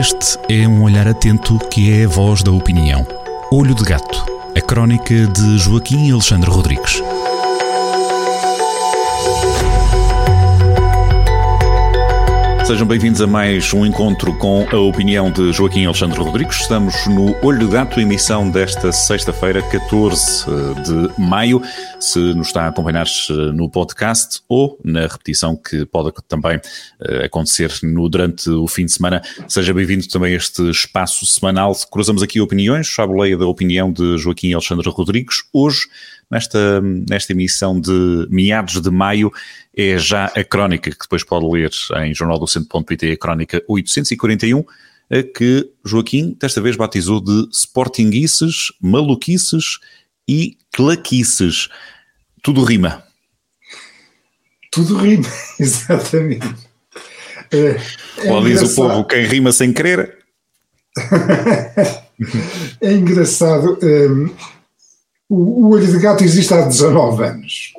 Este é um olhar atento que é a voz da opinião. Olho de Gato, a crónica de Joaquim Alexandre Rodrigues. Sejam bem-vindos a mais um encontro com a opinião de Joaquim Alexandre Rodrigues. Estamos no Olho do Gato, emissão desta sexta-feira, 14 eh, de maio. Se nos está a acompanhar eh, no podcast ou na repetição que pode também eh, acontecer no, durante o fim de semana, seja bem-vindo também a este espaço semanal. Cruzamos aqui opiniões, a boleia da opinião de Joaquim Alexandre Rodrigues. Hoje, nesta, nesta emissão de meados de maio, é já a crónica que depois pode ler em jornaldocentro.pt, a crónica 841, que Joaquim desta vez batizou de Sportinguices, Maluquices e Claquices. Tudo rima. Tudo rima, exatamente. É, é diz o povo, quem rima sem querer. é engraçado. Um, o, o Olho de Gato existe há 19 anos.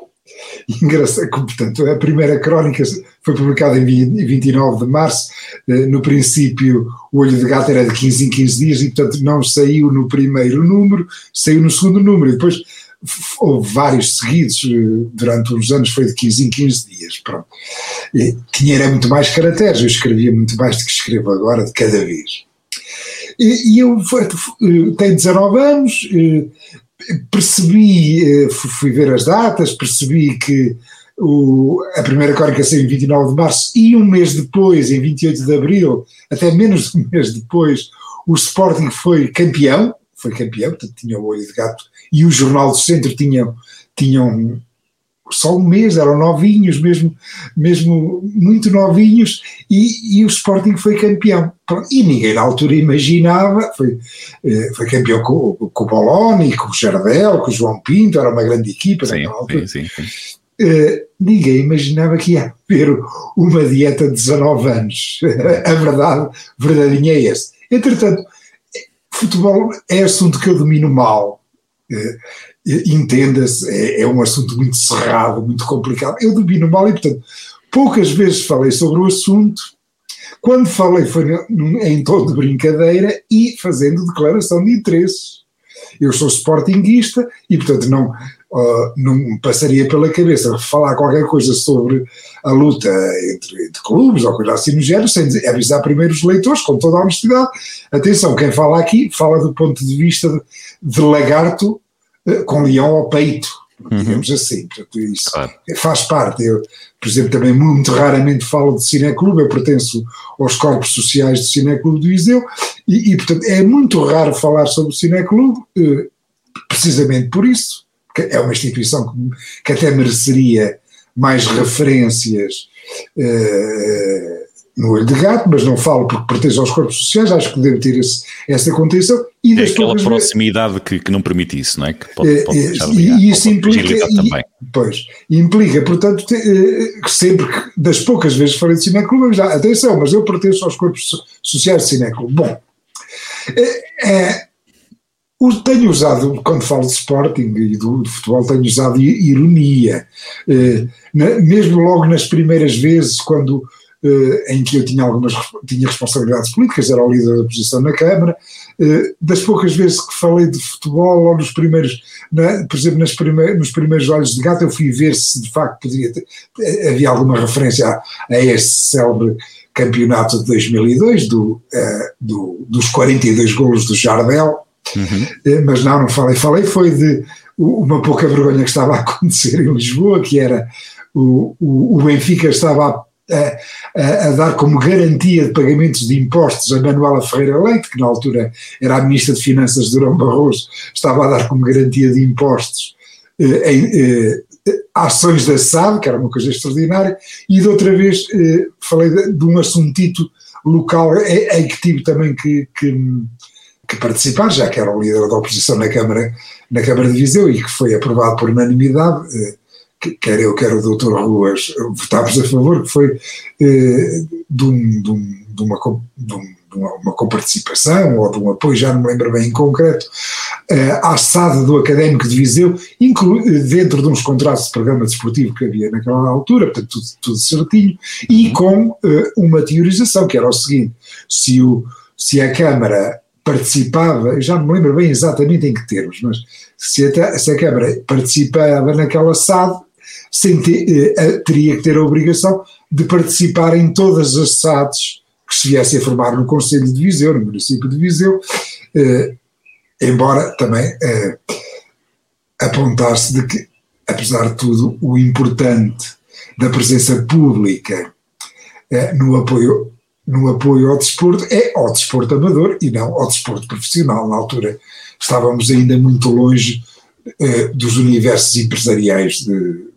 Engraçado, portanto, a primeira crónica foi publicada em 29 de março. Eh, no princípio, o Olho de Gato era de 15 em 15 dias e, portanto, não saiu no primeiro número, saiu no segundo número. E depois houve vários seguidos, eh, durante uns anos foi de 15 em 15 dias. Pronto. E, tinha era muito mais caracteres, eu escrevia muito mais do que escrevo agora, de cada vez. E, eu eh, tenho 19 anos, percebi, eh, fui ver as datas, percebi que o, a primeira crónica saiu em 29 de março e um mês depois, em 28 de abril, até menos de um mês depois, o Sporting foi campeão, foi campeão, portanto tinha o olho de gato, e o Jornal do Centro tinha, tinham só um mês, eram novinhos, mesmo, mesmo muito novinhos, e, e o Sporting foi campeão. E ninguém na altura imaginava, foi, eh, foi campeão com, com o Boloni, com o Jardel, com o João Pinto, era uma grande equipa sim, naquela altura. Sim, sim, uh, ninguém imaginava que ia haver uma dieta de 19 anos. a verdade, verdadeinha é esse. Entretanto, futebol é assunto que eu domino mal. Uh, entenda-se, é, é, um assunto muito cerrado, muito complicado. Eu domino mal e, portanto, poucas vezes falei sobre o assunto. Quando falei foi em tom de brincadeira e fazendo declaração de interesses. Eu sou sportinguista e, portanto, não, uh, não me passaria pela cabeça falar qualquer coisa sobre a luta entre, entre clubes ou coisa assim no género, sem avisar primeiro os leitores, com toda a honestidade. Atenção, quem fala aqui fala do ponto de vista de, de lagarto com leão ao peito, digamos uhum. assim. Portanto, isso claro. faz parte. Eu, por exemplo, também muito raramente falo de cineclube, eu pertenço aos corpos sociais do cineclube do Iseu, e, e, portanto é muito raro falar sobre o cineclube, eh, precisamente por isso, é uma instituição que, que até mereceria mais referências. Uh, no olho de gato, mas não falo porque pertence aos corpos sociais, acho que deve ter esse, essa contenção. E é aquela proximidade que, que, não permite isso, não é? Que pode, é, pode é, e isso implica, e, pois, implica, portanto, eh, sempre que, das poucas vezes falei de Cineclube, já, atenção, mas eu pertenço aos corpos sociais de Cineclube. Bom, é, tenho usado, quando falo de Sporting e do, futebol, tenho usado ironia, mesmo logo nas primeiras vezes, quando eh, em que eu tinha algumas tinha responsabilidades políticas, era o líder da oposição na Câmara. Eh, das poucas vezes que falei de futebol, ou nos primeiros, na, por exemplo, nas primeiros, nos primeiros olhos de gato, eu fui ver se de facto ter, eh, havia alguma referência a, a este célebre campeonato de 2002, do, do, dos 42 golos do Jardel, uhum. mas não, não falei. Falei foi de uma pouca vergonha que estava a acontecer em Lisboa, que era o, o, o Benfica estava a a, a, dar como garantia de pagamentos de impostos a Manuela Ferreira Leite, que na altura era a Ministra de Finanças de Durão Barroso, estava a dar como garantia de impostos eh, em, eh, ações da SAD, que era uma coisa extraordinária, e de outra vez eh, falei de, de, um assuntito local em, em que tive também que, que, que, participar, já que era o líder da oposição na Câmara, na Câmara de Viseu e que foi aprovado por unanimidade, eh, quer eu, quer o doutor Ruas, votámos a favor, que foi eh, de, um, de, um, de, uma, de, um, de uma, uma comparticipação ou de um apoio, já não me lembro bem em concreto, eh, à SAD do Académico de Viseu, inclu, dentro de uns contratos de programa desportivo que havia naquela altura, portanto tudo, tudo certinho, e uhum. com eh, uma teorização, que era o seguinte, se o se a Câmara participava, já não me lembro bem exatamente em que termos, mas se a, se a Câmara participava naquela SAD, ter, eh, teria que ter a obrigação de participar em todas as SADs que se viesse a formar no Conselho de Viseu, no município de Viseu, eh, embora também eh, apontasse de que, apesar de tudo, o importante da presença pública eh, no apoio no apoio ao desporto é ao desporto amador e não ao desporto profissional. Na altura estávamos ainda muito longe eh, dos universos empresariais de,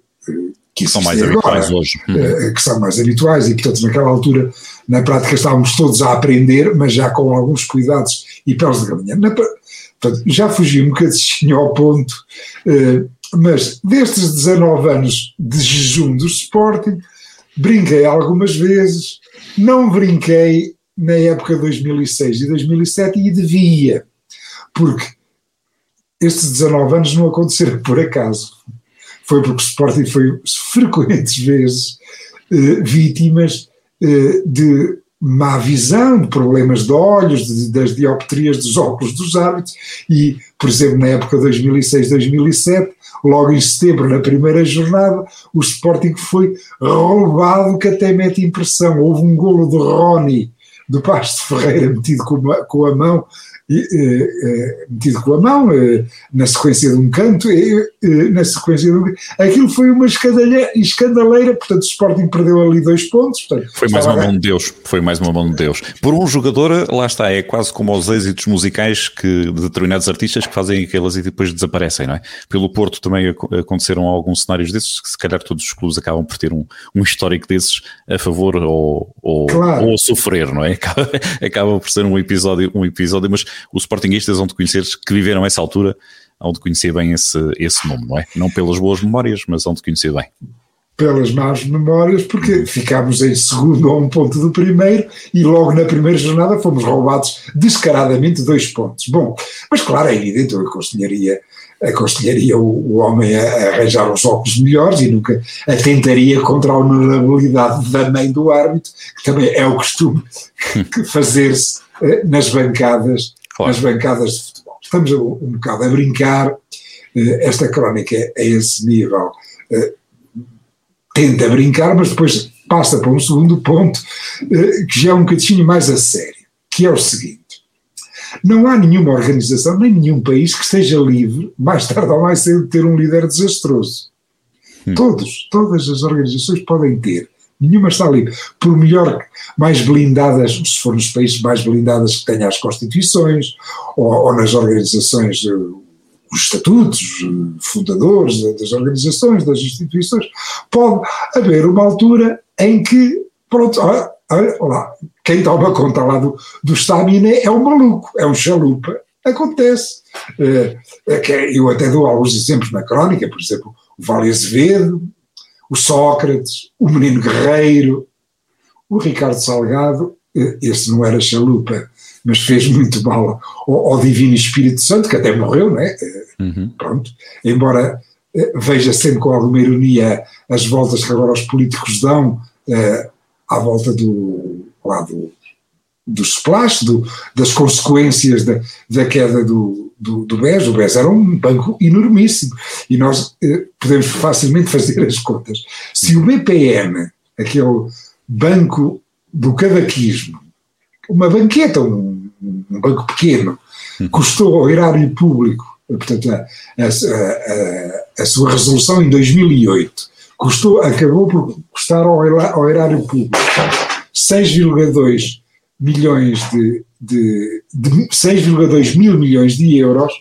que são mais habituais hoje. Eh, que são mais habituais e, portanto, naquela altura, na prática, estávamos todos a aprender, mas já com alguns cuidados e peles de galinha. Na, portanto, já fugi um bocadinho ao ponto, eh, mas destes 19 anos de jejum do Sporting, brinquei algumas vezes, não brinquei na época de 2006 e 2007 e devia, porque estes 19 anos não aconteceram por acaso foi porque o Sporting foi frequentes vezes eh, vítimas eh, de má visão, de problemas de olhos, de, das dioptrias dos óculos dos árbitros e, por exemplo, na época 2006-2007, logo em setembro, na primeira jornada, o Sporting foi roubado que até mete impressão. Houve um golo de Rony do Pasto Ferreira metido com, uma, com a mão metido com a mão, na sequência de um canto, na sequência de um... Aquilo foi uma escandaleira, portanto o Sporting perdeu ali dois pontos. Portanto, foi mais uma mão de Deus, foi mais uma mão de Deus. Por um jogador, lá está, é quase como os êxitos musicais que, de determinados artistas que fazem aquelas e depois desaparecem, não é? Pelo Porto também aconteceram alguns cenários desses, que se calhar todos os clubes acabam por ter um, um histórico desses a favor ou, ou, claro. ou a sofrer, não é? Acaba, acaba por ser um episódio, um episódio, mas os Sportingistas hão de conhecer, que viveram essa altura, hão de conhecer bem esse, esse nome, não é? Não pelas boas memórias, mas hão de conhecer bem. Pelas más memórias, porque ficámos em segundo a um ponto do primeiro e logo na primeira jornada fomos roubados descaradamente dois pontos. Bom, mas claro, é evidente, eu aconselharia, aconselharia o, o homem a, arranjar os óculos melhores e nunca atentaria contra a honorabilidade da mãe do árbitro, que também é o costume fazer-se eh, nas bancadas claro. nas bancadas de futebol. Estamos um, um bocado a brincar, eh, esta crónica é a esse nível eh, tenta brincar, mas depois passa para um segundo ponto eh, que já é um bocadinho mais a sério, que é o seguinte. Não há nenhuma organização, nem nenhum país que esteja livre, mais tarde ou mais cedo, de ter um líder desastroso. Hum. Todos, todas as organizações podem ter nenhuma está livre. Por melhor, mais blindadas, se for nos países mais blindadas que tenham as constituições, ou, ou nas organizações, eh, os estatutos eh, fundadores das organizações, das instituições, pode haver uma altura em que, pronto, olha, olha lá, quem toma conta lá do, do estamina é um maluco, é um chalupa. Acontece. É, é eu até dou alguns exemplos na crónica, por exemplo, o Vale Azevedo, o Sócrates, o Menino Guerreiro, o Ricardo Salgado, eh, esse não era chalupa, mas fez muito mal ao, ao Divino Espírito Santo, que até morreu, não é? Eh, uhum. Pronto. Embora eh, veja sempre com alguma ironia as voltas que agora os políticos dão à volta do, lá do, do splash, do, das consequências da, da queda do, do, do BES. O BES era um banco enormíssimo e nós eh, podemos facilmente fazer as contas. Se o BPN, aquele banco do cavaquismo, uma banqueta, um, um banco pequeno, hum. custou ao erário público, portanto, a, a, a, a, sua resolução em 2008, custou, acabou por custar ao, ao erário público 6,2 milhões de, de, de 6,2 mil milhões de euros,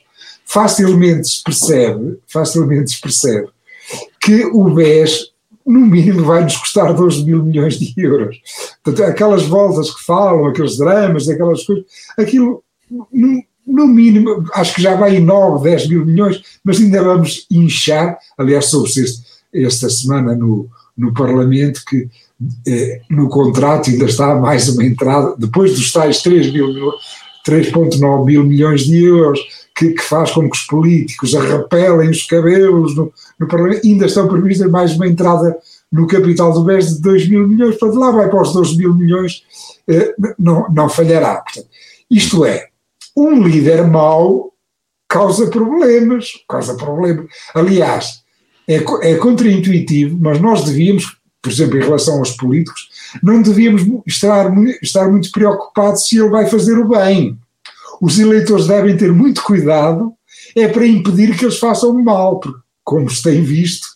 facilmente se percebe, facilmente se percebe que o BES no mínimo vai nos custar 12 mil milhões de euros. Portanto, aquelas voltas que falam, aqueles dramas, aquelas coisas, aquilo no, no mínimo, acho que já vai em 9, 10 mil milhões, mas ainda vamos inchar, aliás, sobre esta semana no, no Parlamento, que no contrato ainda está mais uma entrada, depois dos tais 3,9 mil milhões de euros, que, que, faz com que os políticos arrapelem os cabelos no, no Parlamento, ainda estão previstas mais uma entrada no capital do BES de 2 mil milhões, portanto lá vai para os 12 mil milhões, eh, não, não falhará. Portanto, Isto é, um líder mau causa problemas, causa problemas. Aliás, é, é contraintuitivo, mas nós devíamos, por exemplo, em relação aos políticos, não devíamos estar, estar muito preocupados se ele vai fazer o bem. Os eleitores devem ter muito cuidado, é para impedir que eles façam o mal, porque, como se tem visto,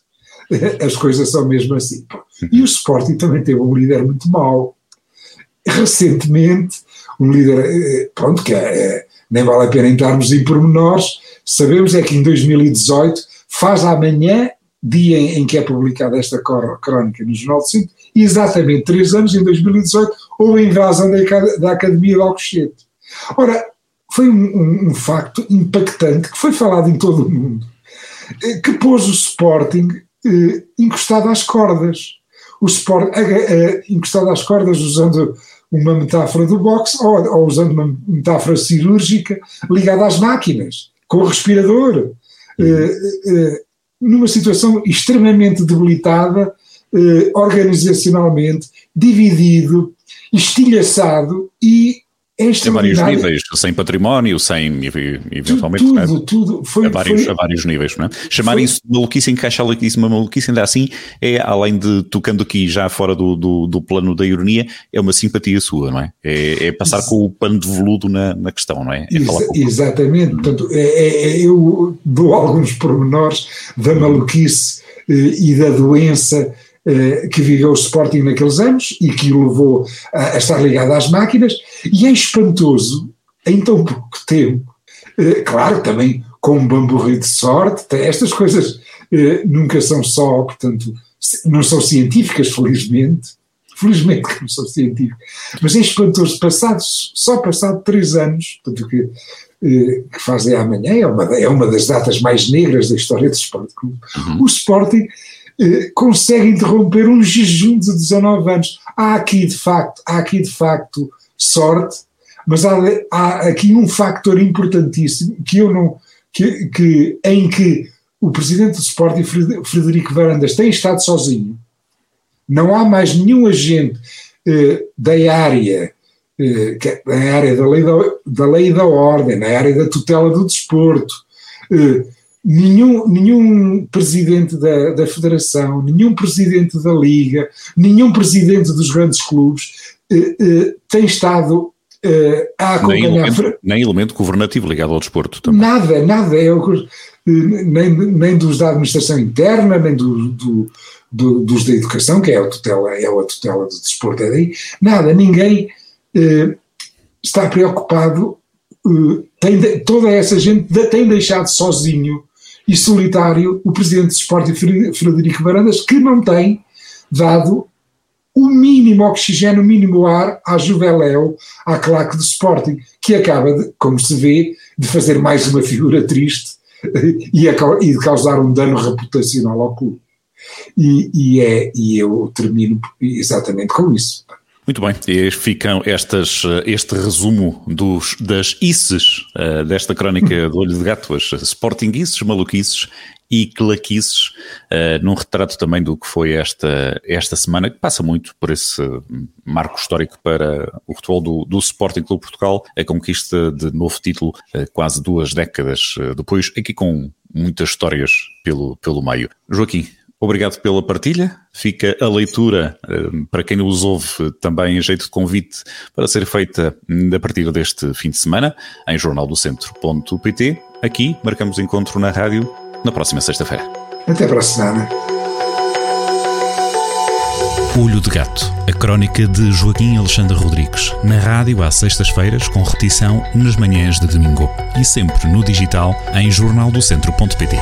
as coisas são mesmo assim. E o Sporting também teve um líder muito mau. Recentemente, um líder, eh, pronto, que é, nem vale a pena entrarmos em pormenores, sabemos é que em 2018 faz amanhã, dia em, que é publicada esta crónica no Jornal do Centro, exatamente três anos, em 2018, houve a invasão da, Academia de Alcochete. Ora, foi um, um, um, facto impactante que foi falado em todo o mundo, eh, que pôs o Sporting eh, encostado às cordas. O Sport, eh, encostado às cordas, usando uma metáfora do boxe, ou, ou usando uma metáfora cirúrgica ligada às máquinas, com o respirador, uhum. Numa situação extremamente debilitada, organizacionalmente, dividido, estilhaçado e é em vários níveis, sem património, sem eventualmente. Tudo, tudo, tudo. Foi, a, vários, foi, a vários níveis, não é? Chamar isso de maluquice, encaixar isso uma maluquice, ainda assim, é além de tocando aqui já fora do, do, do plano da ironia, é uma simpatia sua, não é? É, é passar com o pano de veludo na, na questão, não é? é Exa exatamente. Portanto, é, é, é, eu dou alguns pormenores da maluquice eh, e da doença que viveu o Sporting naqueles anos e que o levou a, a estar ligado às máquinas, e é espantoso, em tão pouco tempo, eh, claro, também com um bamburri de sorte, estas coisas eh, nunca são só, portanto, não são científicas, felizmente, felizmente que não são científicas, mas é espantoso, passados, só passado três anos, portanto, que, que fazem amanhã, é uma, é uma das datas mais negras da história do Sporting uhum. o Sporting eh, consegue interromper um jejum de 19 anos. Há aqui de facto, há aqui de facto sorte, mas há, há aqui um factor importantíssimo que eu não, que, que, em que o presidente do Sporting, Frederico Varandas, tem estado sozinho. Não há mais nenhum agente eh, da área, eh, na área da lei da, da lei e da ordem, na área da tutela do desporto, eh, nenhum, nenhum presidente da, da Federação, nenhum presidente da Liga, nenhum presidente dos grandes clubes eh, eh, tem estado eh, a acompanhar. Nem elemento, nem elemento, governativo ligado ao desporto também. Nada, nada. É, nem, nem dos da administração interna, nem do, do, do, dos da educação, que é a tutela, é a tutela do desporto, é daí. Nada, ninguém está preocupado. tem, toda essa gente tem deixado sozinho e solitário o presidente do Sporting Frederico Barandas, que não tem dado o mínimo oxigênio, o mínimo ar à Juveléu, à claque do Sporting, que acaba, de, como se vê, de fazer mais uma figura triste e, a, e de causar um dano reputacional ao clube. E, e, é, e eu termino exatamente com isso. Muito bem, e ficam estas, este resumo dos, das isses uh, desta crónica do Olho de Gato, as Sportingices, maluquices e claquices, uh, num retrato também do que foi esta, esta semana, que passa muito por esse marco histórico para o futebol do, do Sporting Clube Portugal, a conquista de novo título uh, quase duas décadas depois, aqui com muitas histórias pelo, pelo meio. Joaquim, Obrigado pela partilha. Fica a leitura eh, para quem nos ouve também em jeito de convite para ser feita a partir deste fim de semana em jornaldocentro.pt. Aqui marcamos encontro na rádio na próxima sexta-feira. Até para a semana. Olho de Gato, a crónica de Joaquim Alexandre Rodrigues, na rádio às sextas-feiras, com repetição nas manhãs de domingo e sempre no digital em jornaldocentro.pt.